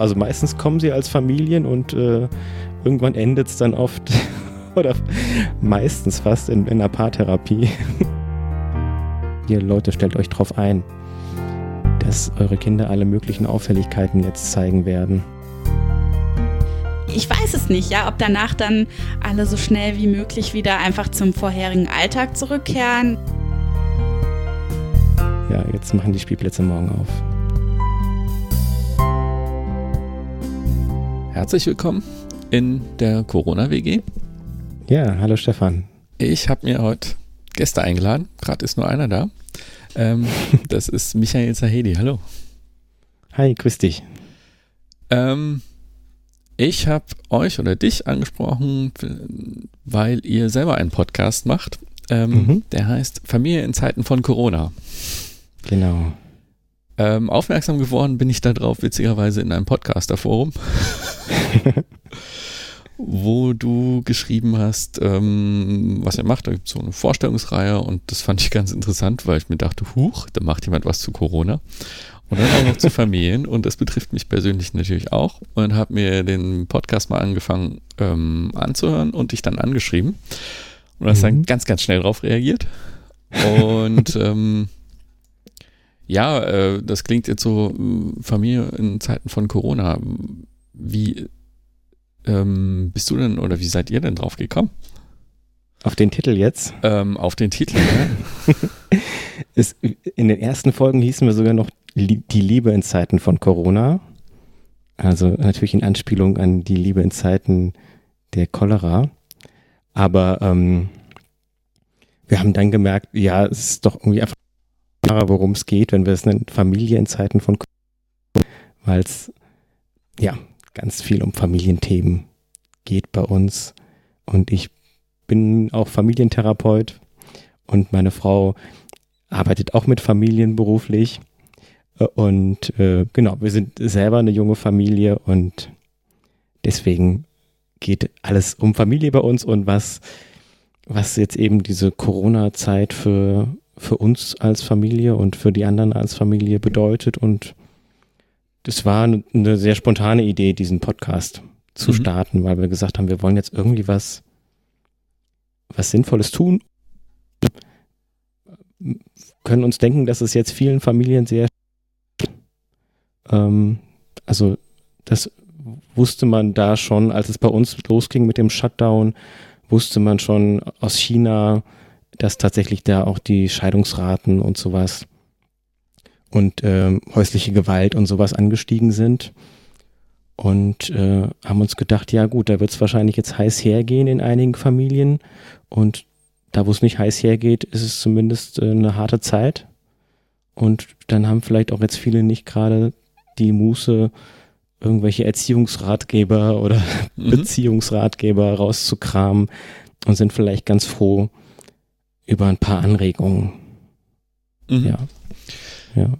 Also meistens kommen sie als Familien und äh, irgendwann endet es dann oft oder meistens fast in, in einer Paartherapie. Ihr Leute, stellt euch drauf ein, dass eure Kinder alle möglichen Auffälligkeiten jetzt zeigen werden. Ich weiß es nicht, ja, ob danach dann alle so schnell wie möglich wieder einfach zum vorherigen Alltag zurückkehren. Ja, jetzt machen die Spielplätze morgen auf. Herzlich willkommen in der Corona-WG. Ja, hallo Stefan. Ich habe mir heute Gäste eingeladen. Gerade ist nur einer da. Ähm, das ist Michael Zahedi. Hallo. Hi, grüß dich. Ähm, ich habe euch oder dich angesprochen, weil ihr selber einen Podcast macht. Ähm, mhm. Der heißt Familie in Zeiten von Corona. Genau. Ähm, aufmerksam geworden bin ich darauf witzigerweise in einem Podcaster-Forum, wo du geschrieben hast, ähm, was er macht. Da gibt es so eine Vorstellungsreihe und das fand ich ganz interessant, weil ich mir dachte, huch, da macht jemand was zu Corona. Und dann auch noch zu Familien und das betrifft mich persönlich natürlich auch und habe mir den Podcast mal angefangen ähm, anzuhören und dich dann angeschrieben und hast mhm. dann ganz, ganz schnell darauf reagiert. Und ähm, ja, äh, das klingt jetzt so äh, Familie in Zeiten von Corona. Wie ähm, bist du denn oder wie seid ihr denn drauf gekommen? Auf den Titel jetzt? Ähm, auf den Titel, ja. es, in den ersten Folgen hießen wir sogar noch Die Liebe in Zeiten von Corona. Also natürlich in Anspielung an die Liebe in Zeiten der Cholera. Aber ähm, wir haben dann gemerkt, ja, es ist doch irgendwie einfach worum es geht, wenn wir es nennen, Familie in Zeiten von weil es ja ganz viel um Familienthemen geht bei uns. Und ich bin auch Familientherapeut und meine Frau arbeitet auch mit Familien beruflich. Und äh, genau, wir sind selber eine junge Familie und deswegen geht alles um Familie bei uns und was, was jetzt eben diese Corona-Zeit für für uns als Familie und für die anderen als Familie bedeutet. Und das war eine sehr spontane Idee, diesen Podcast zu mhm. starten, weil wir gesagt haben, wir wollen jetzt irgendwie was, was Sinnvolles tun. Können uns denken, dass es jetzt vielen Familien sehr, ähm, also das wusste man da schon, als es bei uns losging mit dem Shutdown, wusste man schon aus China, dass tatsächlich da auch die Scheidungsraten und sowas und äh, häusliche Gewalt und sowas angestiegen sind. Und äh, haben uns gedacht, ja gut, da wird es wahrscheinlich jetzt heiß hergehen in einigen Familien. Und da, wo es nicht heiß hergeht, ist es zumindest äh, eine harte Zeit. Und dann haben vielleicht auch jetzt viele nicht gerade die Muße, irgendwelche Erziehungsratgeber oder mhm. Beziehungsratgeber rauszukramen und sind vielleicht ganz froh, über ein paar Anregungen. Mhm. Ja. Ja.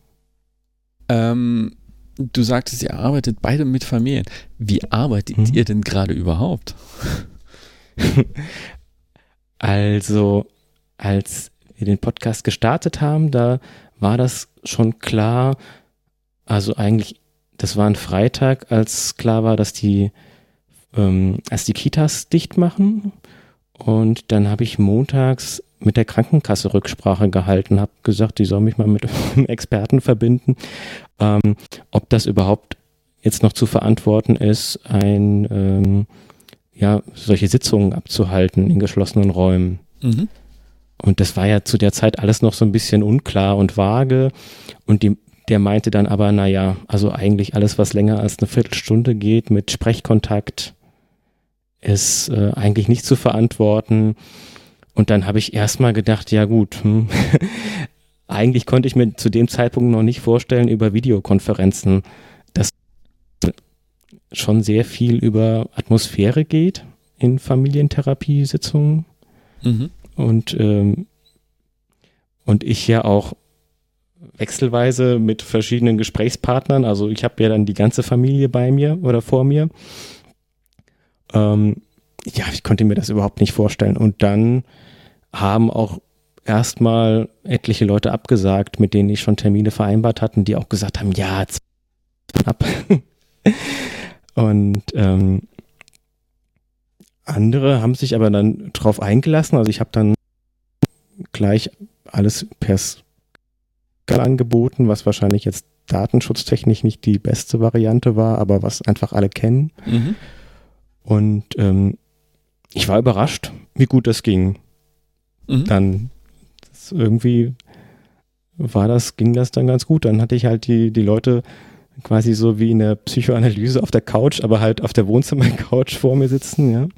Ähm, du sagtest, ihr arbeitet beide mit Familien. Wie arbeitet mhm. ihr denn gerade überhaupt? also, als wir den Podcast gestartet haben, da war das schon klar. Also eigentlich, das war ein Freitag, als klar war, dass die, ähm, als die Kitas dicht machen. Und dann habe ich montags mit der Krankenkasse Rücksprache gehalten, habe gesagt, die soll mich mal mit einem Experten verbinden, ähm, ob das überhaupt jetzt noch zu verantworten ist, ein ähm, ja solche Sitzungen abzuhalten in geschlossenen Räumen. Mhm. Und das war ja zu der Zeit alles noch so ein bisschen unklar und vage. Und die, der meinte dann aber, naja, also eigentlich alles, was länger als eine Viertelstunde geht mit Sprechkontakt, ist äh, eigentlich nicht zu verantworten. Und dann habe ich erstmal gedacht, ja gut, hm, eigentlich konnte ich mir zu dem Zeitpunkt noch nicht vorstellen, über Videokonferenzen, dass schon sehr viel über Atmosphäre geht in Familientherapiesitzungen. Mhm. Und, ähm, und ich ja auch wechselweise mit verschiedenen Gesprächspartnern, also ich habe ja dann die ganze Familie bei mir oder vor mir. Ähm, ja, ich konnte mir das überhaupt nicht vorstellen. Und dann haben auch erstmal etliche Leute abgesagt, mit denen ich schon Termine vereinbart hatten, die auch gesagt haben, ja, ab. Und ähm, andere haben sich aber dann drauf eingelassen. Also ich habe dann gleich alles per angeboten, was wahrscheinlich jetzt datenschutztechnisch nicht die beste Variante war, aber was einfach alle kennen. Mhm. Und ähm, ich war überrascht, wie gut das ging. Mhm. Dann das irgendwie war das, ging das dann ganz gut. Dann hatte ich halt die, die Leute quasi so wie in der Psychoanalyse auf der Couch, aber halt auf der Wohnzimmer-Couch vor mir sitzen, ja.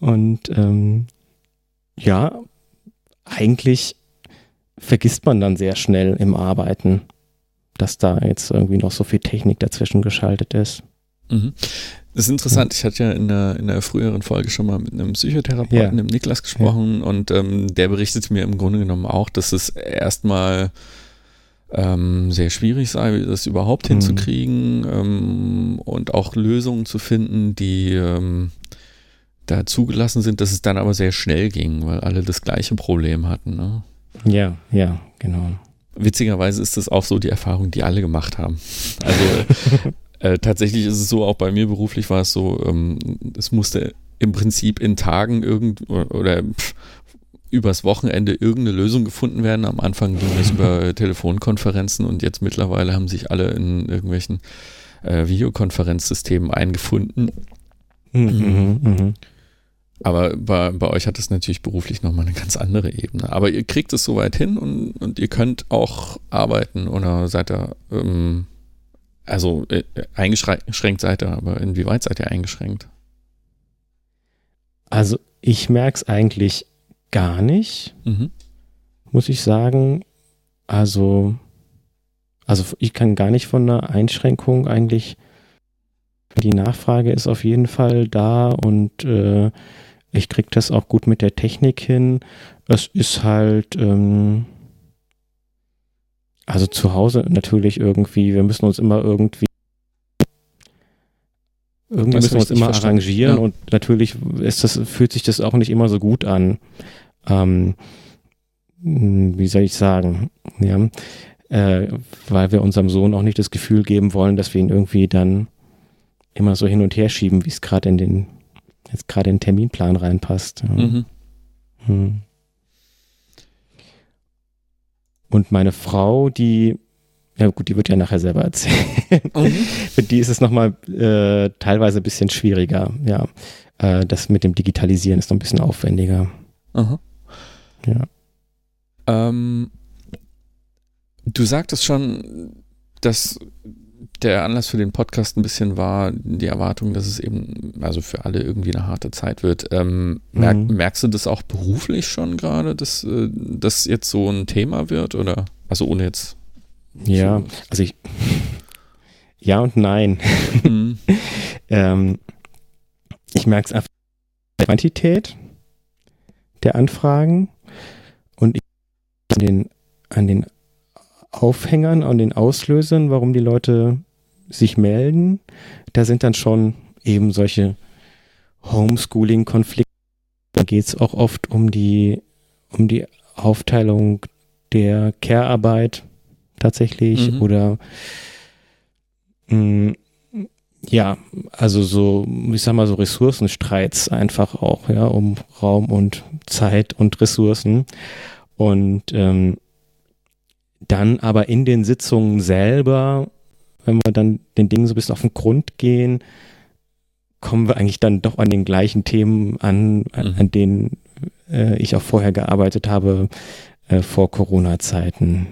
Und ähm, ja, eigentlich vergisst man dann sehr schnell im Arbeiten, dass da jetzt irgendwie noch so viel Technik dazwischen geschaltet ist. Mhm. Das ist interessant. Ich hatte ja in der, in der früheren Folge schon mal mit einem Psychotherapeuten, Ja. dem Niklas, gesprochen und ähm, der berichtete mir im Grunde genommen auch, dass es erstmal ähm, sehr schwierig sei, das überhaupt Mhm. hinzukriegen ähm, und auch Lösungen zu finden, die ähm, da zugelassen sind, dass es dann aber sehr schnell ging, weil alle das gleiche Problem hatten. Ne? Ja, ja, genau. Witzigerweise ist das auch so die Erfahrung, die alle gemacht haben. Also äh, tatsächlich ist es so, auch bei mir beruflich war es so, ähm, es musste im Prinzip in Tagen irgend oder pff, übers Wochenende irgendeine Lösung gefunden werden. Am Anfang ging es über Telefonkonferenzen und jetzt mittlerweile haben sich alle in irgendwelchen äh, Videokonferenzsystemen eingefunden. Mhm, mhm, mhm. Aber bei, bei euch hat es natürlich beruflich nochmal eine ganz andere Ebene. Aber ihr kriegt es soweit hin und, und ihr könnt auch arbeiten oder seid ihr, ähm, also äh, eingeschränkt seid ihr, aber inwieweit seid ihr eingeschränkt? Also ich merke es eigentlich gar nicht, Mhm. muss ich sagen. Also, also ich kann gar nicht von einer Einschränkung eigentlich. Die Nachfrage ist auf jeden Fall da und äh, ich kriege das auch gut mit der Technik hin. Es ist halt, ähm, also zu Hause natürlich irgendwie, wir müssen uns immer irgendwie irgendwie Das müssen wir uns immer verstanden. arrangieren Ja. und natürlich ist das, fühlt sich das auch nicht immer so gut an. Ähm, mh, wie soll ich sagen? Ja, äh, weil wir unserem Sohn auch nicht das Gefühl geben wollen, dass wir ihn irgendwie dann immer so hin und her schieben, wie es gerade in den jetzt gerade in den Terminplan reinpasst. Ja. Mhm. Hm. Und meine Frau, die, ja gut, die wird ja nachher selber erzählen. Mhm. Für die ist es nochmal äh, teilweise ein bisschen schwieriger. Ja, äh, das mit dem Digitalisieren ist noch ein bisschen aufwendiger. Aha. Ja. Ähm, du sagtest schon, dass der Anlass für den Podcast ein bisschen war, die Erwartung, dass es eben, also für alle irgendwie eine harte Zeit wird. Ähm, merk, Mhm. Merkst du das auch beruflich schon gerade, dass äh, das jetzt so ein Thema wird? Oder also ohne jetzt. Ja, also ich. Ja und nein. Mhm. Ähm, ich merke es einfach an der Quantität der Anfragen und ich an den, an den Aufhängern, an den Auslösern, warum die Leute sich melden. Da sind dann schon eben solche Homeschooling-Konflikte. Da geht es auch oft um die, um die Aufteilung der Care-Arbeit tatsächlich Mhm. oder mh, ja, also so, ich sag mal so Ressourcenstreits einfach auch, ja, um Raum und Zeit und Ressourcen. Und ähm, dann aber in den Sitzungen selber, wenn wir dann den Dingen so ein bisschen auf den Grund gehen, kommen wir eigentlich dann doch an den gleichen Themen an, an, Mhm. an denen äh, ich auch vorher gearbeitet habe, äh, vor Corona-Zeiten.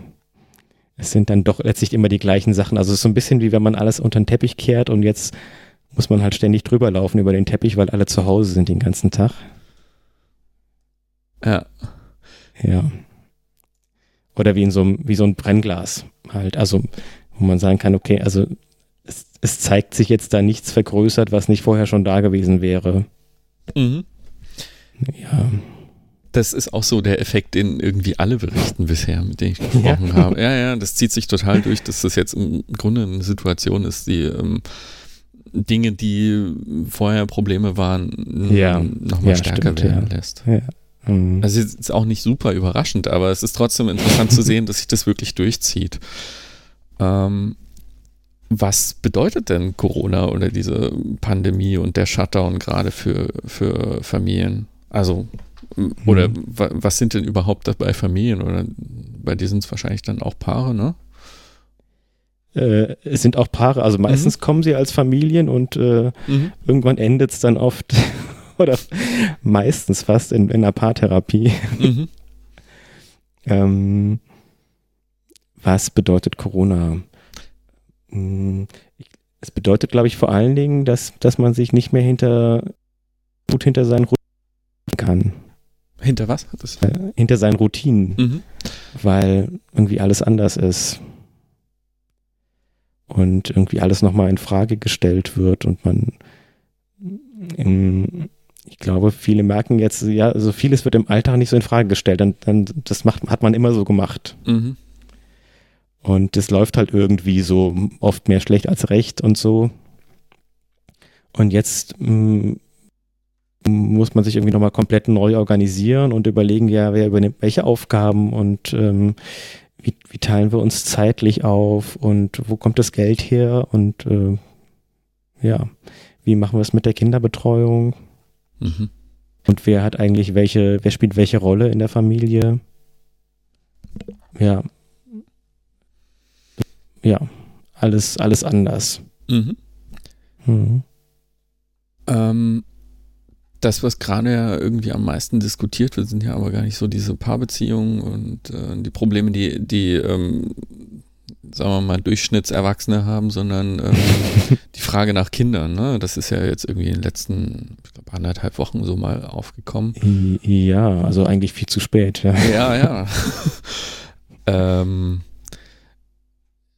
Es sind dann doch letztlich immer die gleichen Sachen. Also es ist so ein bisschen wie wenn man alles unter den Teppich kehrt und jetzt muss man halt ständig drüber laufen über den Teppich, weil alle zu Hause sind den ganzen Tag. Ja. Ja. Oder wie in so einem, wie so ein Brennglas halt. Also, wo man sagen kann, okay, also es, es zeigt sich jetzt da nichts vergrößert, was nicht vorher schon da gewesen wäre. Mhm. Ja. Das ist auch so der Effekt, den irgendwie alle berichten bisher, mit denen ich gesprochen habe. Ja, ja, das zieht sich total durch, dass das jetzt im Grunde eine Situation ist, die ähm, Dinge, die vorher Probleme waren, Ja. nochmal Ja, stärker stimmt, werden ja. lässt. ja. Mhm. Also es ist auch nicht super überraschend, aber es ist trotzdem interessant zu sehen, dass sich das wirklich durchzieht. Ähm, Was bedeutet denn Corona oder diese Pandemie und der Shutdown gerade für, für Familien? Also, oder mhm. was sind denn überhaupt dabei Familien? Oder bei dir sind es wahrscheinlich dann auch Paare, ne? Äh, es sind auch Paare, also meistens mhm. kommen sie als Familien und äh, mhm. irgendwann endet es dann oft oder meistens fast in, in einer Paartherapie. Mhm. ähm, was bedeutet Corona? Hm, es bedeutet, glaube ich, vor allen Dingen, dass, dass man sich nicht mehr hinter gut hinter seinen Routinen kann. Hinter was? Äh, hinter seinen Routinen. Mhm. Weil irgendwie alles anders ist. Und irgendwie alles nochmal in Frage gestellt wird und man im, ich glaube, viele merken jetzt, ja, also vieles wird im Alltag nicht so in Frage gestellt. Dann, dann das macht, hat man immer so gemacht. Mhm. Und das läuft halt irgendwie so oft mehr schlecht als recht und so. Und jetzt mh, mm, muss man sich irgendwie nochmal komplett neu organisieren und überlegen, ja, wer übernimmt welche Aufgaben und ähm, wie, wie, teilen wir uns zeitlich auf und wo kommt das Geld her und äh, ja, wie machen wir es mit der Kinderbetreuung? Mhm. Und wer hat eigentlich welche, wer spielt welche Rolle in der Familie? Ja, ja, alles, alles anders. Mhm. Mhm. Ähm, das, was gerade ja irgendwie am meisten diskutiert wird, sind ja aber gar nicht so diese Paarbeziehungen und äh, die Probleme, die, die ähm, sagen wir mal, Durchschnittserwachsene haben, sondern ähm, die Frage nach Kindern. Ne? Das ist ja jetzt irgendwie in den letzten, ich glaube, anderthalb Wochen so mal aufgekommen. Ja, also eigentlich viel zu spät. Ja, ja. ja. ähm,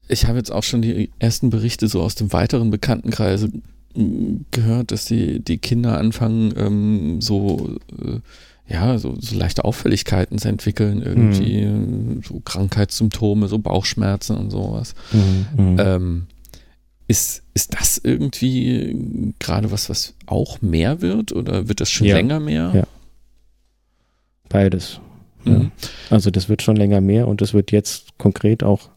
ich habe jetzt auch schon die ersten Berichte so aus dem weiteren Bekanntenkreise gehört, dass die, die Kinder anfangen, ähm, so, äh, ja, so, so, leichte Auffälligkeiten zu entwickeln, irgendwie mhm. so Krankheitssymptome, so Bauchschmerzen und sowas. Mhm. mhm. Ähm, ist, ist das irgendwie gerade was, was auch mehr wird oder wird das schon ja. länger mehr? Ja. Beides. Mhm. Ja. Also das wird schon länger mehr und das wird jetzt konkret auch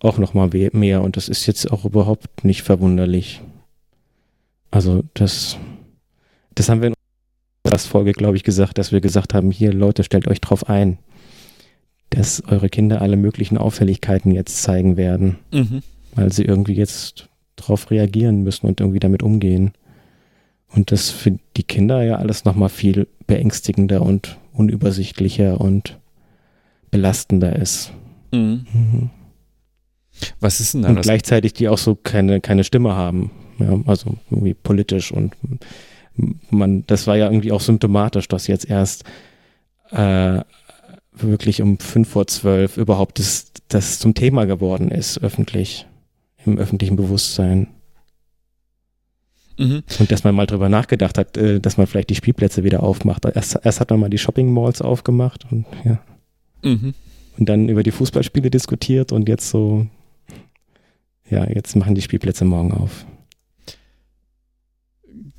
auch noch mal mehr und das ist jetzt auch überhaupt nicht verwunderlich. Also das, das haben wir in Folge, glaube ich, gesagt, dass wir gesagt haben, hier Leute, stellt euch drauf ein, dass eure Kinder alle möglichen Auffälligkeiten jetzt zeigen werden, mhm. weil sie irgendwie jetzt drauf reagieren müssen und irgendwie damit umgehen. Und das für die Kinder ja alles nochmal viel beängstigender und unübersichtlicher und belastender ist. Mhm. Mhm. Was ist denn da? Und gleichzeitig die auch so keine, keine Stimme haben. Ja, also irgendwie politisch und man, das war ja irgendwie auch symptomatisch, dass jetzt erst äh, wirklich um fünf vor zwölf überhaupt das, das zum Thema geworden ist, öffentlich, im öffentlichen Bewusstsein. Mhm. Und dass man mal drüber nachgedacht hat, äh, dass man vielleicht die Spielplätze wieder aufmacht. Erst, erst hat man mal die Shopping Malls aufgemacht und ja. Mhm. Und dann über die Fußballspiele diskutiert und jetzt so ja, jetzt machen die Spielplätze morgen auf.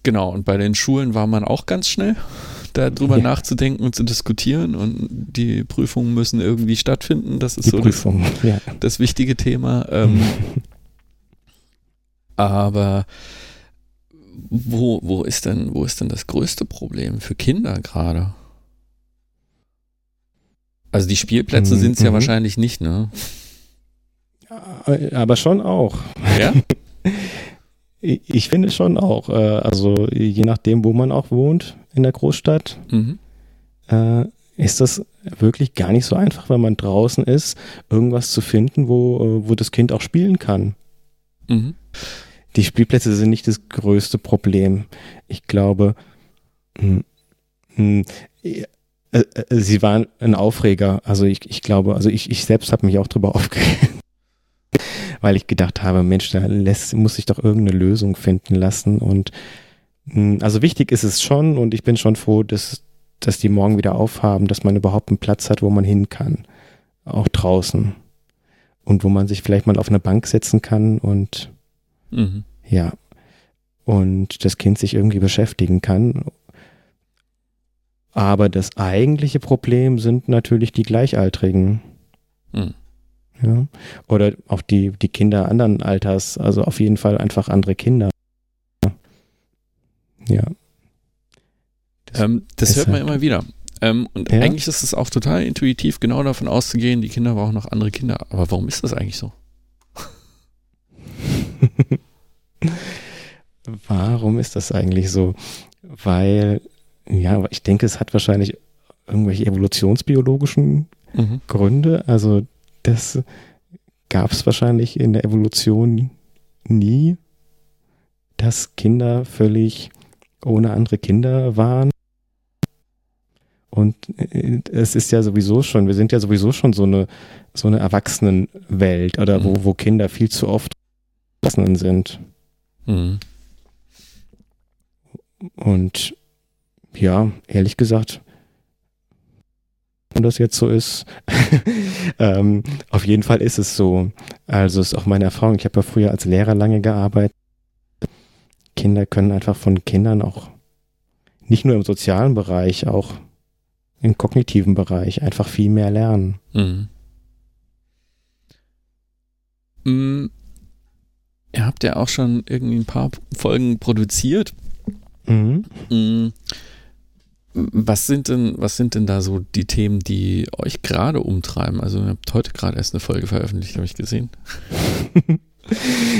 Genau, und bei den Schulen war man auch ganz schnell, darüber ja. nachzudenken und zu diskutieren und die Prüfungen müssen irgendwie stattfinden. Das ist die so Prüfung, das, ja. das wichtige Thema. Ähm, aber wo, wo, ist denn, wo ist denn das größte Problem für Kinder gerade? Also die Spielplätze mhm. sind es ja mhm. wahrscheinlich nicht, ne? Aber schon auch. Ja? Ich finde schon auch. Äh, also je nachdem, wo man auch wohnt in der Großstadt, mhm. Äh, ist das wirklich gar nicht so einfach, wenn man draußen ist, irgendwas zu finden, wo, äh, wo das Kind auch spielen kann. Mhm. Die Spielplätze sind nicht das größte Problem. Ich glaube, mh, hm, mh, hm, sie waren ein Aufreger. Also ich, ich glaube, also ich, ich selbst habe mich auch drüber aufgeregt weil ich gedacht habe, Mensch, da lässt, muss sich doch irgendeine Lösung finden lassen. Und hm, also wichtig ist es schon und ich bin schon froh, dass, dass die morgen wieder aufhaben, dass man überhaupt einen Platz hat, wo man hin kann. Auch draußen. Und wo man sich vielleicht mal auf eine Bank setzen kann und mhm. ja. Und das Kind sich irgendwie beschäftigen kann. Aber das eigentliche Problem sind natürlich die Gleichaltrigen. Mhm. Ja. Oder auch die, die Kinder anderen Alters, also auf jeden Fall einfach andere Kinder. Ja. Das, ähm, das hört man immer wieder. Ähm, und ja? eigentlich ist es auch total intuitiv, genau davon auszugehen, die Kinder brauchen noch andere Kinder. Aber warum ist das eigentlich so? warum ist das eigentlich so? Weil, ja, ich denke, es hat wahrscheinlich irgendwelche evolutionsbiologischen mhm. Gründe. Also das gab es wahrscheinlich in der Evolution nie, dass Kinder völlig ohne andere Kinder waren. Und äh, es ist ja sowieso schon, wir sind ja sowieso schon so eine, so eine Erwachsenenwelt oder mhm. wo, wo Kinder viel zu oft Erwachsenen sind. Mhm. Und ja, ehrlich gesagt, das jetzt so ist. ähm, auf jeden Fall ist es so. Also ist auch meine Erfahrung. Ich habe ja früher als Lehrer lange gearbeitet. Kinder können einfach von Kindern auch nicht nur im sozialen Bereich, auch im kognitiven Bereich einfach viel mehr lernen. Mhm. Mhm. Ihr habt ja auch schon irgendwie ein paar Folgen produziert. Mhm. Mhm. Was sind denn, was sind denn da so die Themen, die euch gerade umtreiben? Also ihr habt heute gerade erst eine Folge veröffentlicht, habe ich gesehen.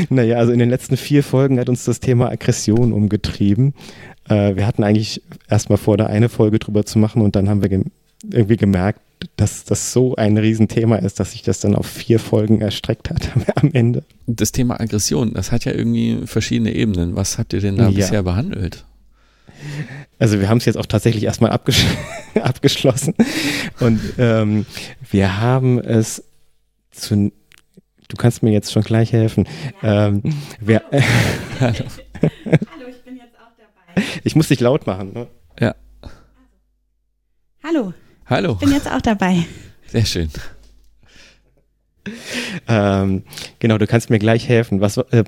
naja, also in den letzten vier Folgen hat uns das Thema Aggression umgetrieben. Äh, wir hatten eigentlich erstmal vor, da eine Folge drüber zu machen und dann haben wir ge irgendwie gemerkt, dass das so ein Riesenthema ist, dass sich das dann auf vier Folgen erstreckt hat am Ende. Das Thema Aggression, das hat ja irgendwie verschiedene Ebenen. Was habt ihr denn da ja. bisher behandelt? Also wir haben es jetzt auch tatsächlich erstmal abgesch abgeschlossen und ähm, wir haben es zu, du kannst mir jetzt schon gleich helfen. Ja. Ähm, wir, äh, Hallo. Hallo, ich bin jetzt auch dabei. Ich muss dich laut machen. Ne? Ja. Hallo. Hallo. Ich bin jetzt auch dabei. Sehr schön. Ähm, genau, du kannst mir gleich helfen. Was, äh,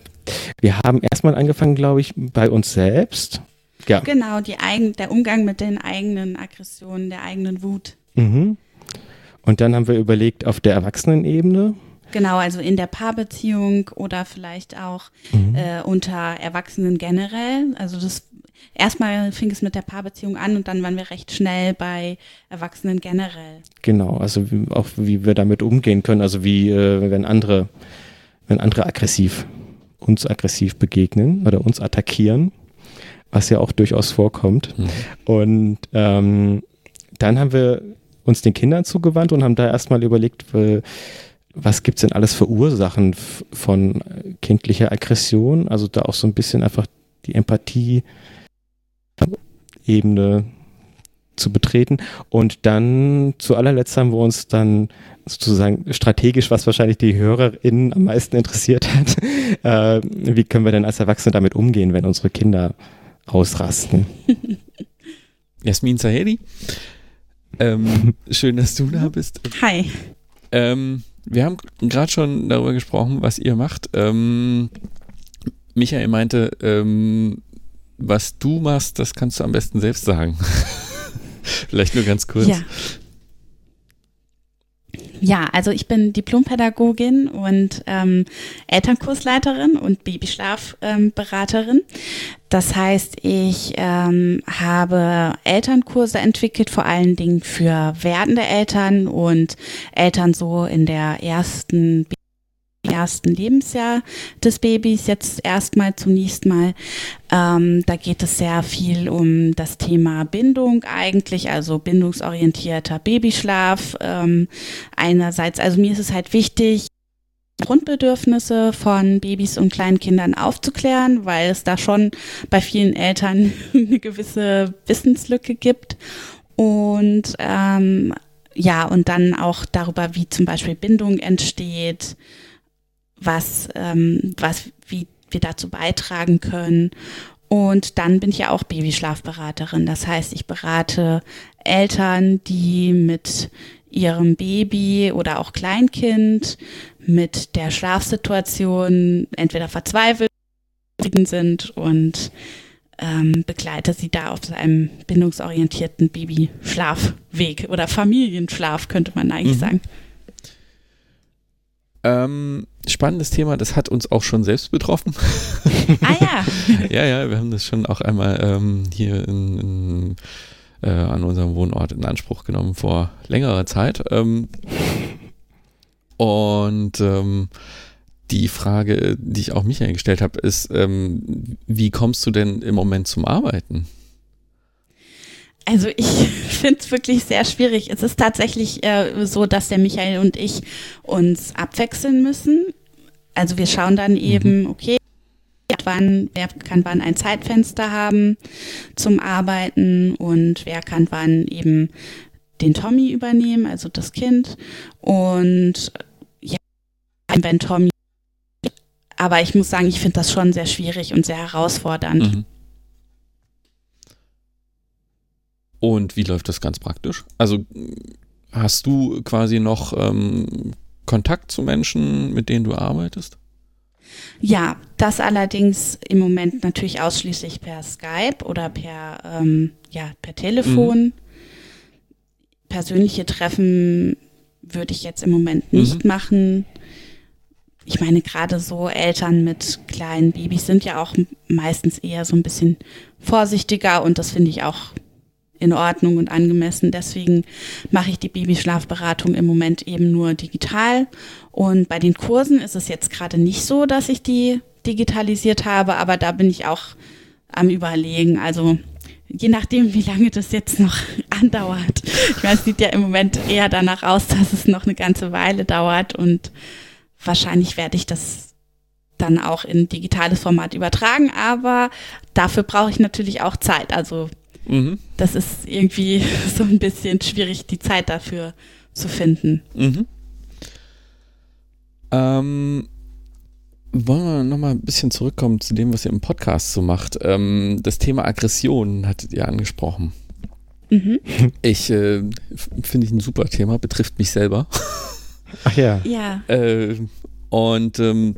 wir haben erstmal angefangen, glaube ich, bei uns selbst ja. Genau, die eigen, der Umgang mit den eigenen Aggressionen, der eigenen Wut. Mhm. Und dann haben wir überlegt, auf der Erwachsenenebene. Genau, also in der Paarbeziehung oder vielleicht auch mhm. äh, unter Erwachsenen generell. Also das erstmal fing es mit der Paarbeziehung an und dann waren wir recht schnell bei Erwachsenen generell. Genau, also wie, auch wie wir damit umgehen können, also wie äh, wenn andere, wenn andere aggressiv uns aggressiv begegnen oder uns attackieren was ja auch durchaus vorkommt. Mhm. Und ähm, dann haben wir uns den Kindern zugewandt und haben da erstmal überlegt, was gibt es denn alles für Ursachen von kindlicher Aggression? Also da auch so ein bisschen einfach die Empathie-Ebene zu betreten. Und dann zu allerletzt haben wir uns dann sozusagen strategisch, was wahrscheinlich die HörerInnen am meisten interessiert hat, äh, wie können wir denn als Erwachsene damit umgehen, wenn unsere Kinder ausrasten. Jasmin Zahedi, ähm, schön, dass du da bist. Hi. Ähm, wir haben gerade schon darüber gesprochen, was ihr macht. Ähm, Michael meinte, ähm, was du machst, das kannst du am besten selbst sagen. Vielleicht nur ganz kurz. Ja. Ja, also ich bin Diplompädagogin und ähm, Elternkursleiterin und Babyschlafberaterin. Ähm, das heißt, ich ähm, habe Elternkurse entwickelt, vor allen Dingen für werdende Eltern und Eltern so in der ersten ersten Lebensjahr des Babys jetzt erstmal zunächst mal. Ähm, da geht es sehr viel um das Thema Bindung eigentlich, also bindungsorientierter Babyschlaf. Ähm, einerseits, also mir ist es halt wichtig, Grundbedürfnisse von Babys und Kleinkindern aufzuklären, weil es da schon bei vielen Eltern eine gewisse Wissenslücke gibt. Und ähm, ja, und dann auch darüber, wie zum Beispiel Bindung entsteht, was, ähm, was, wie wir dazu beitragen können. Und dann bin ich ja auch Babyschlafberaterin. Das heißt, ich berate Eltern, die mit ihrem Baby oder auch Kleinkind mit der Schlafsituation entweder verzweifelt sind und ähm, begleite sie da auf einem bindungsorientierten Babyschlafweg oder Familienschlaf, könnte man eigentlich mhm. sagen. Ähm, spannendes Thema, das hat uns auch schon selbst betroffen. Ah ja. ja, ja, wir haben das schon auch einmal ähm, hier in, in, äh, an unserem Wohnort in Anspruch genommen vor längerer Zeit. Ähm, und ähm, die Frage, die ich auch Michael gestellt habe, ist, ähm, wie kommst du denn im Moment zum Arbeiten? Also ich finde es wirklich sehr schwierig. Es ist tatsächlich äh, so, dass der Michael und ich uns abwechseln müssen. Also wir schauen dann eben, okay, wann, wer kann wann ein Zeitfenster haben zum Arbeiten und wer kann wann eben den Tommy übernehmen, also das Kind. Und ja, wenn Tommy, aber ich muss sagen, ich finde das schon sehr schwierig und sehr herausfordernd. Mhm. Und wie läuft das ganz praktisch? Also hast du quasi noch ähm, Kontakt zu Menschen, mit denen du arbeitest? Ja, das allerdings im Moment natürlich ausschließlich per Skype oder per, ähm, ja, per Telefon. Mhm. Persönliche Treffen würde ich jetzt im Moment nicht mhm. machen. Ich meine, gerade so Eltern mit kleinen Babys sind ja auch meistens eher so ein bisschen vorsichtiger und das finde ich auch in Ordnung und angemessen. Deswegen mache ich die Babyschlafberatung im Moment eben nur digital. Und bei den Kursen ist es jetzt gerade nicht so, dass ich die digitalisiert habe, aber da bin ich auch am Überlegen. Also je nachdem, wie lange das jetzt noch andauert. Ich meine, es sieht ja im Moment eher danach aus, dass es noch eine ganze Weile dauert und wahrscheinlich werde ich das dann auch in digitales Format übertragen, aber dafür brauche ich natürlich auch Zeit. Also Mhm. Das ist irgendwie so ein bisschen schwierig, die Zeit dafür zu finden. Mhm. Ähm, wollen wir nochmal ein bisschen zurückkommen zu dem, was ihr im Podcast so macht. Ähm, das Thema Aggression hattet ihr angesprochen. Mhm. Ich äh, finde ich ein super Thema, betrifft mich selber. Ach ja. Ja. Äh, und ähm,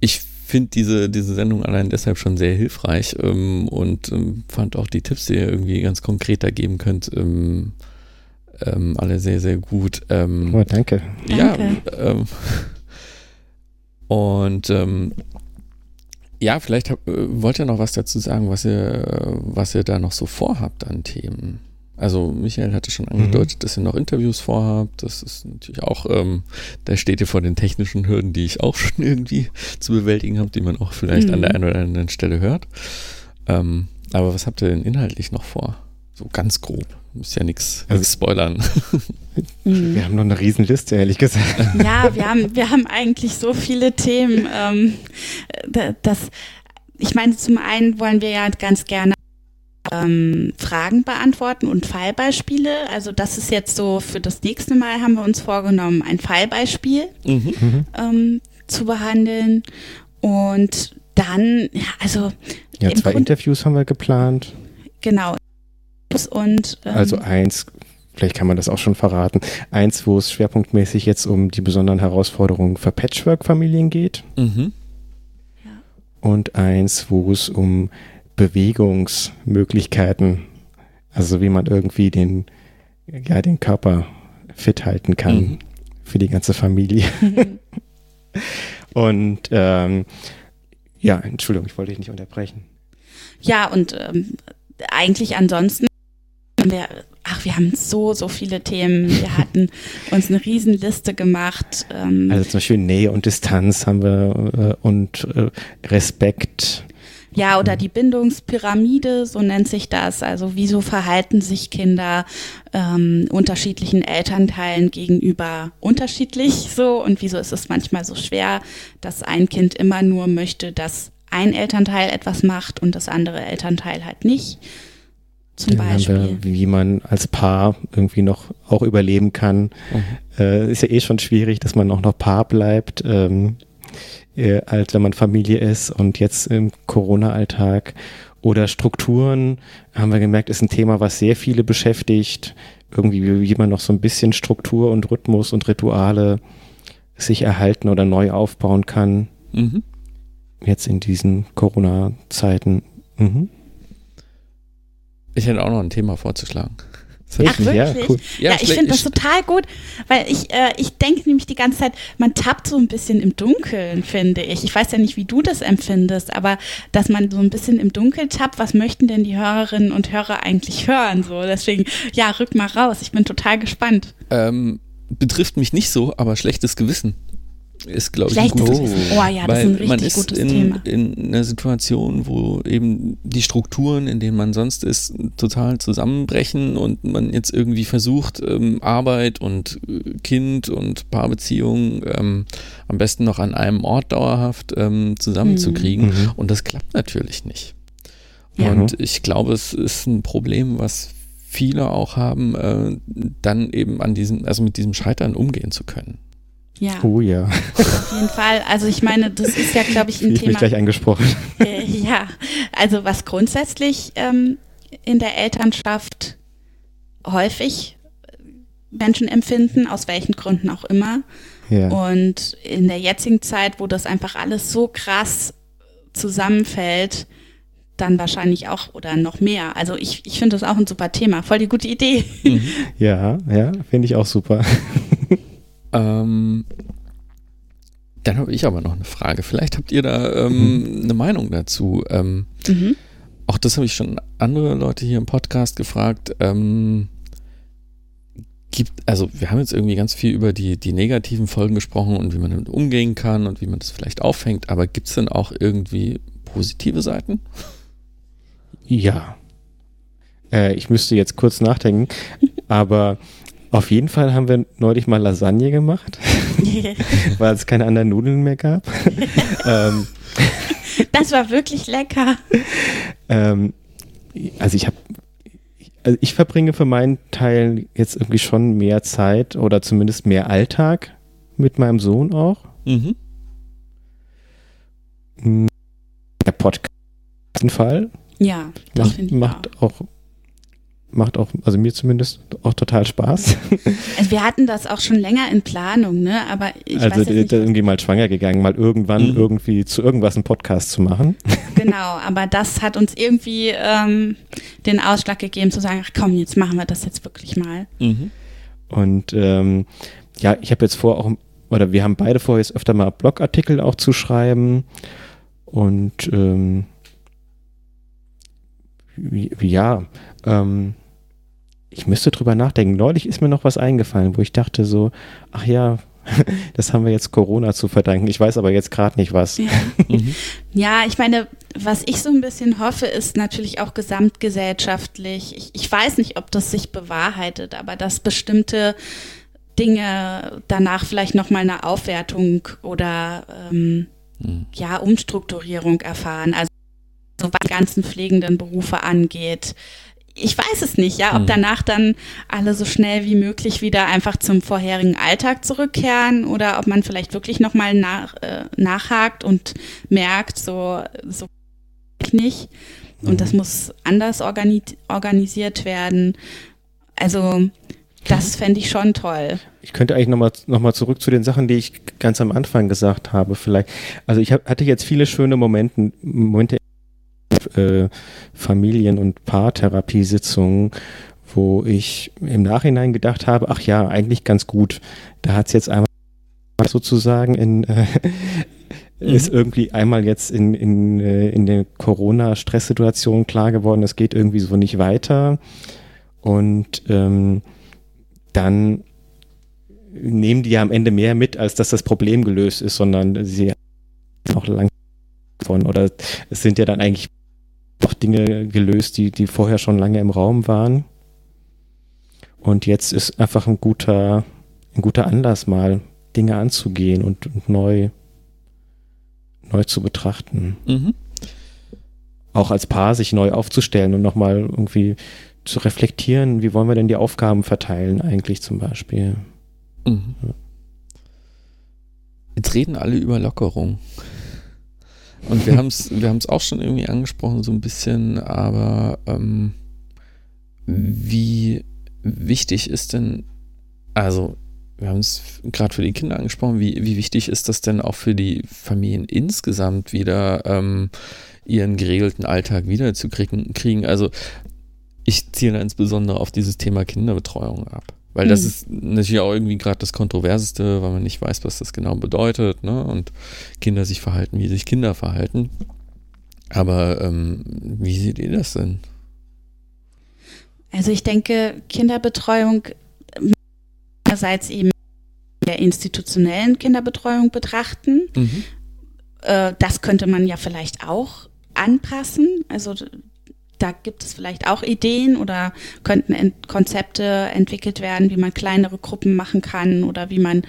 ich finde diese, diese Sendung allein deshalb schon sehr hilfreich ähm, und ähm, fand auch die Tipps, die ihr irgendwie ganz konkret da geben könnt, ähm, ähm alle sehr, sehr gut. Ähm, oh, danke. Ja, ähm, und ja, vielleicht hab, äh, wollt ihr noch was dazu sagen, was ihr, was ihr da noch so vorhabt an Themen. Also Michael hatte schon angedeutet, mhm. dass ihr noch Interviews vorhabt. Das ist natürlich auch, ähm, da steht ihr vor den technischen Hürden, die ich auch schon irgendwie zu bewältigen habe, die man auch vielleicht mhm. an der mhm. einen oder anderen Stelle hört. Ähm, aber was habt ihr denn inhaltlich noch vor? So ganz grob. Muss ja nichts also, spoilern. Mhm. Wir haben noch eine Riesenliste, ehrlich gesagt. Ja, wir haben, wir haben eigentlich so viele Themen. Ähm, das, ich meine, zum einen wollen wir ja ganz gerne ähm, Fragen beantworten und Fallbeispiele. Also das ist jetzt so für das nächste Mal haben wir uns vorgenommen, ein Fallbeispiel mhm. mhm. ähm, zu behandeln. Und dann, ja, also. Ja, zwei Grund, Interviews haben wir geplant. Genau. Und, ähm, also eins, vielleicht kann man das auch schon verraten. Eins, wo es schwerpunktmäßig jetzt um die besonderen Herausforderungen für Patchwork-Familien geht. Mhm. Ja. Und eins, wo es um Bewegungsmöglichkeiten, also wie man irgendwie den, ja, den Körper fit halten kann mhm. für die ganze Familie. und ähm, ja, Entschuldigung, ich wollte dich nicht unterbrechen. Ja, und ähm, eigentlich ansonsten wir, ach, wir haben so, so viele Themen. Wir hatten uns eine Riesenliste gemacht. Ähm, also zum Beispiel Nähe und Distanz haben wir äh, und äh, Respekt ja, oder die Bindungspyramide, so nennt sich das. Also wieso verhalten sich Kinder ähm, unterschiedlichen Elternteilen gegenüber unterschiedlich so und wieso ist es manchmal so schwer, dass ein Kind immer nur möchte, dass ein Elternteil etwas macht und das andere Elternteil halt nicht. Zum Dann Beispiel. Wir, wie man als Paar irgendwie noch auch überleben kann. Mhm. Äh, ist ja eh schon schwierig, dass man auch noch Paar bleibt. Ähm, äh, als wenn man Familie ist und jetzt im Corona-Alltag. Oder Strukturen, haben wir gemerkt, ist ein Thema, was sehr viele beschäftigt. Irgendwie, wie man noch so ein bisschen Struktur und Rhythmus und Rituale sich erhalten oder neu aufbauen kann. Mhm. Jetzt in diesen Corona-Zeiten. Mhm. Ich hätte auch noch ein Thema vorzuschlagen. Ach, wirklich? Ja, cool. ja, ja ich finde das total gut, weil ich, äh, ich denke nämlich die ganze Zeit, man tappt so ein bisschen im Dunkeln, finde ich. Ich weiß ja nicht, wie du das empfindest, aber dass man so ein bisschen im Dunkeln tappt, was möchten denn die Hörerinnen und Hörer eigentlich hören? So, deswegen, ja, rück mal raus. Ich bin total gespannt. Ähm, betrifft mich nicht so, aber schlechtes Gewissen ist, glaube ich, ein gutes, oh. oh ja, das ist ein richtig man ist gutes in, Thema. in einer Situation, wo eben die Strukturen, in denen man sonst ist, total zusammenbrechen und man jetzt irgendwie versucht, ähm, Arbeit und äh, Kind und Paarbeziehung ähm, am besten noch an einem Ort dauerhaft ähm, zusammenzukriegen. Mhm. Und das klappt natürlich nicht. Ja. Und ich glaube, es ist ein Problem, was viele auch haben, äh, dann eben an diesem, also mit diesem Scheitern umgehen zu können. Ja. Oh ja. Auf jeden Fall. Also ich meine, das ist ja, glaube ich, ein ich Thema. Mich gleich angesprochen. Äh, ja, also was grundsätzlich ähm, in der Elternschaft häufig Menschen empfinden, aus welchen Gründen auch immer. Ja. Und in der jetzigen Zeit, wo das einfach alles so krass zusammenfällt, dann wahrscheinlich auch oder noch mehr. Also ich, ich finde das auch ein super Thema. Voll die gute Idee. Mhm. Ja, ja, finde ich auch super. Ähm, dann habe ich aber noch eine Frage. Vielleicht habt ihr da ähm, mhm. eine Meinung dazu. Ähm, mhm. Auch das habe ich schon andere Leute hier im Podcast gefragt. Ähm, gibt, also wir haben jetzt irgendwie ganz viel über die, die negativen Folgen gesprochen und wie man damit umgehen kann und wie man das vielleicht auffängt, aber gibt es denn auch irgendwie positive Seiten? Ja. Äh, ich müsste jetzt kurz nachdenken, aber auf jeden Fall haben wir neulich mal Lasagne gemacht, weil es keine anderen Nudeln mehr gab. ähm, das war wirklich lecker. Ähm, also ich habe, also ich verbringe für meinen Teil jetzt irgendwie schon mehr Zeit oder zumindest mehr Alltag mit meinem Sohn auch. Mhm. Der Podcast auf jeden Fall. Ja, das macht, macht auch. auch macht auch, also mir zumindest auch total Spaß. Also wir hatten das auch schon länger in Planung, ne? Aber ich also weiß nicht, irgendwie mal schwanger gegangen, mal irgendwann mhm. irgendwie zu irgendwas einen Podcast zu machen. Genau, aber das hat uns irgendwie ähm, den Ausschlag gegeben zu sagen, ach komm, jetzt machen wir das jetzt wirklich mal. Mhm. Und ähm, ja, ich habe jetzt vor auch, oder wir haben beide vor, jetzt öfter mal Blogartikel auch zu schreiben und ähm, ja, ähm, ich müsste drüber nachdenken. Neulich ist mir noch was eingefallen, wo ich dachte so, ach ja, das haben wir jetzt Corona zu verdanken. Ich weiß aber jetzt gerade nicht was. Ja. Mhm. ja. ich meine, was ich so ein bisschen hoffe, ist natürlich auch gesamtgesellschaftlich. Ich, ich weiß nicht, ob das sich bewahrheitet, aber dass bestimmte Dinge danach vielleicht nochmal eine Aufwertung oder ähm, mhm. ja, Umstrukturierung erfahren. Also so was die ganzen pflegenden Berufe angeht ich weiß es nicht, ja, ob hm. danach dann alle so schnell wie möglich wieder einfach zum vorherigen Alltag zurückkehren oder ob man vielleicht wirklich nochmal nach, äh, nachhakt und merkt, so, so nicht. Und das hm. muss anders organi organisiert werden. Also, das fände ich schon toll. Ich könnte eigentlich nochmal noch mal zurück zu den Sachen, die ich ganz am Anfang gesagt habe, vielleicht. Also ich hab, hatte jetzt viele schöne Momente, Momente äh, Familien- und Paartherapiesitzungen, wo ich im Nachhinein gedacht habe, ach ja, eigentlich ganz gut. Da hat es jetzt einmal sozusagen in äh, mhm. ist irgendwie einmal jetzt in, in, äh, in der Corona-Stresssituation klar geworden, es geht irgendwie so nicht weiter. Und ähm, dann nehmen die ja am Ende mehr mit, als dass das Problem gelöst ist, sondern sie auch lang von oder es sind ja dann eigentlich doch Dinge gelöst, die, die vorher schon lange im Raum waren. Und jetzt ist einfach ein guter, ein guter Anlass, mal Dinge anzugehen und, und neu, neu zu betrachten. Mhm. Auch als Paar sich neu aufzustellen und nochmal irgendwie zu reflektieren, wie wollen wir denn die Aufgaben verteilen eigentlich zum Beispiel. Mhm. Jetzt reden alle über Lockerung. Und wir haben es wir auch schon irgendwie angesprochen, so ein bisschen, aber ähm, wie wichtig ist denn, also wir haben es gerade für die Kinder angesprochen, wie, wie wichtig ist das denn auch für die Familien insgesamt wieder ähm, ihren geregelten Alltag wiederzukriegen? Kriegen? Also ich ziele insbesondere auf dieses Thema Kinderbetreuung ab. Weil das Hm. ist natürlich auch irgendwie gerade das Kontroverseste, weil man nicht weiß, was das genau bedeutet, ne? Und Kinder sich verhalten, wie sich Kinder verhalten. Aber ähm, wie seht ihr das denn? Also ich denke, Kinderbetreuung einerseits eben der institutionellen Kinderbetreuung betrachten. Mhm. Äh, das könnte man ja vielleicht auch anpassen. Also da gibt es vielleicht auch Ideen oder könnten Ent Konzepte entwickelt werden, wie man kleinere Gruppen machen kann oder wie man,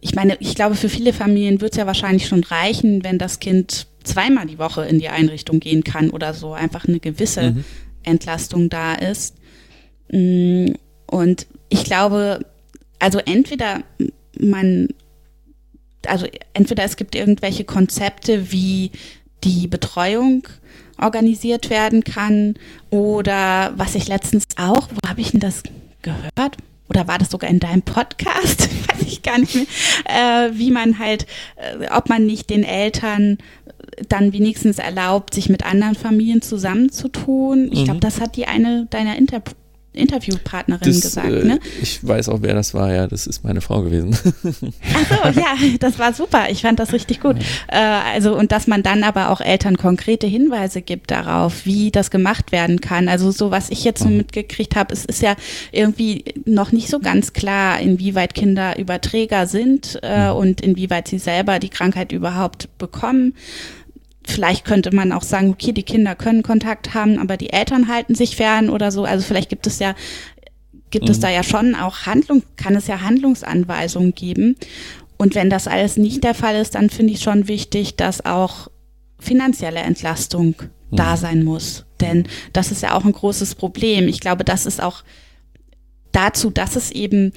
ich meine, ich glaube, für viele Familien wird es ja wahrscheinlich schon reichen, wenn das Kind zweimal die Woche in die Einrichtung gehen kann oder so, einfach eine gewisse Mhm. Entlastung da ist. Mm, Und ich glaube, also entweder man, also entweder es gibt irgendwelche Konzepte, wie die Betreuung organisiert werden kann oder was ich letztens auch, wo habe ich denn das gehört? Oder war das sogar in deinem Podcast? Weiß ich gar nicht mehr. Äh, wie man halt, äh, ob man nicht den Eltern dann wenigstens erlaubt, sich mit anderen Familien zusammenzutun. Ich Mhm. glaube, das hat die eine deiner Inter Interviewpartnerin Das, gesagt, äh, ne? Ich weiß auch, wer das war, ja, das ist meine Frau gewesen. Ach so, ja, das war super. Ich fand das richtig gut. Äh, also, und dass man dann aber auch Eltern konkrete Hinweise gibt darauf, wie das gemacht werden kann. Also, so was ich jetzt so Mhm. mitgekriegt habe, es ist ja irgendwie noch nicht so ganz klar, inwieweit Kinder Überträger sind äh, Mhm. und inwieweit sie selber die Krankheit überhaupt bekommen. Vielleicht könnte man auch sagen, okay, die Kinder können Kontakt haben, aber die Eltern halten sich fern oder so. Also vielleicht gibt es ja gibt es Mhm. da ja schon auch Handlung, kann es ja Handlungsanweisungen geben. Und wenn das alles nicht der Fall ist, dann finde ich schon wichtig, dass auch finanzielle Entlastung da Mhm. sein muss. Denn das ist ja auch ein großes Problem. Ich glaube, das ist auch dazu, dass es eben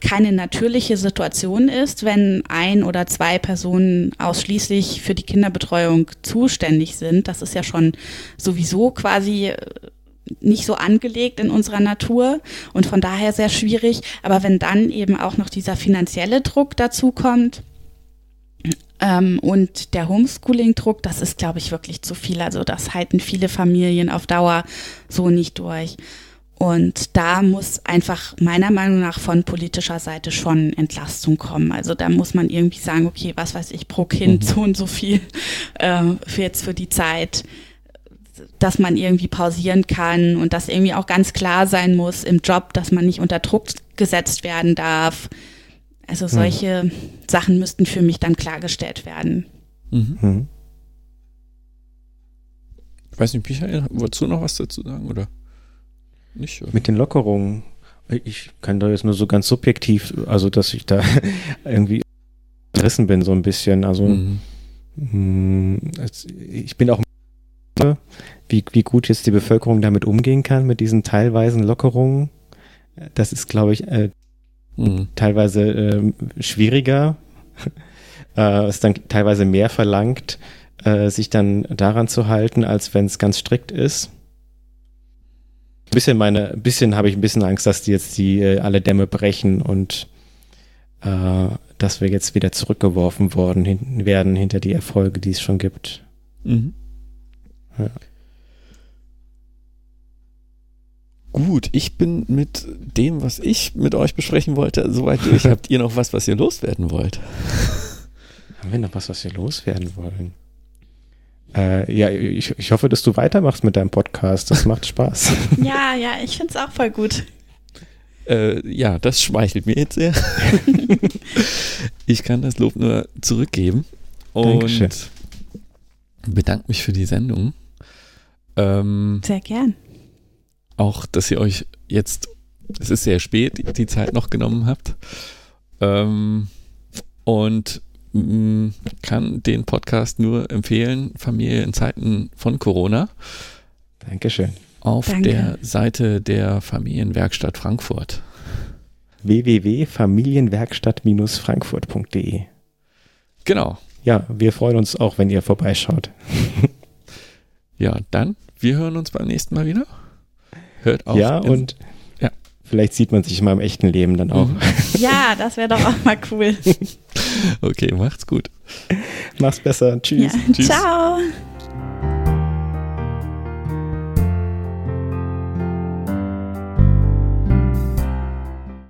keine natürliche Situation ist, wenn ein oder zwei Personen ausschließlich für die Kinderbetreuung zuständig sind. Das ist ja schon sowieso quasi äh, nicht so angelegt in unserer Natur und von daher sehr schwierig. Aber wenn dann eben auch noch dieser finanzielle Druck dazu kommt ähm, und der Homeschooling-Druck, das ist, glaube ich, wirklich zu viel. Also das halten viele Familien auf Dauer so nicht durch. Und da muss einfach meiner Meinung nach von politischer Seite schon Entlastung kommen. Also da muss man irgendwie sagen, okay, was weiß ich, pro Kind Mhm. so und so viel äh, für jetzt für die Zeit, dass man irgendwie pausieren kann und dass irgendwie auch ganz klar sein muss im Job, dass man nicht unter Druck gesetzt werden darf. Also solche Sachen müssten für mich dann klargestellt werden. Mhm. Mhm. Ich weiß nicht, Michael, wolltest du noch was dazu sagen oder nicht? Oder? Mit den Lockerungen. Ich kann da jetzt nur so ganz subjektiv, also dass ich da irgendwie gerissen bin so ein bisschen. Also Mhm. mh, es- ich bin auch wie, wie gut jetzt die Bevölkerung damit umgehen kann, mit diesen teilweisen Lockerungen. Das ist, glaube ich, äh, Mhm. teilweise ähm, schwieriger. äh, es dann teilweise mehr verlangt, äh, sich dann daran zu halten, als wenn es ganz strikt ist. Ein bisschen meine, ein bisschen habe ich ein bisschen Angst, dass die jetzt die äh, alle Dämme brechen und äh, dass wir jetzt wieder zurückgeworfen worden hin, werden hinter die Erfolge, die es schon gibt. Mhm. Ja. Gut, ich bin mit dem, was ich mit euch besprechen wollte, soweit durch. Habt ihr noch was, was ihr loswerden wollt? Haben wir noch was, was wir loswerden wollen? Äh, ja, ich, ich hoffe, dass du weitermachst mit deinem Podcast. Das macht Spaß. Ja, ja, ich finde es auch voll gut. Äh, ja, das schmeichelt mir jetzt sehr. ich kann das Lob nur zurückgeben und Dankeschön. bedanke mich für die Sendung. Ähm, Sehr gern. auch, dass ihr euch jetzt, es ist sehr spät, die, Zeit noch genommen habt. Ähm, und kann den Podcast nur empfehlen, Familie in Zeiten von Corona, Dankeschön. auf Danke. der Seite der Familienwerkstatt Frankfurt. www.familienwerkstatt-frankfurt.de Genau. Ja, wir freuen uns auch, wenn ihr vorbeischaut. Ja, dann, wir hören uns beim nächsten Mal wieder. Hört auf. ja, und. Vielleicht sieht man sich in meinem echten Leben dann auch. Mhm. Ja, das wäre doch auch mal cool. Okay, macht's gut. Mach's besser. Tschüss. Ja. Tschüss. Ciao.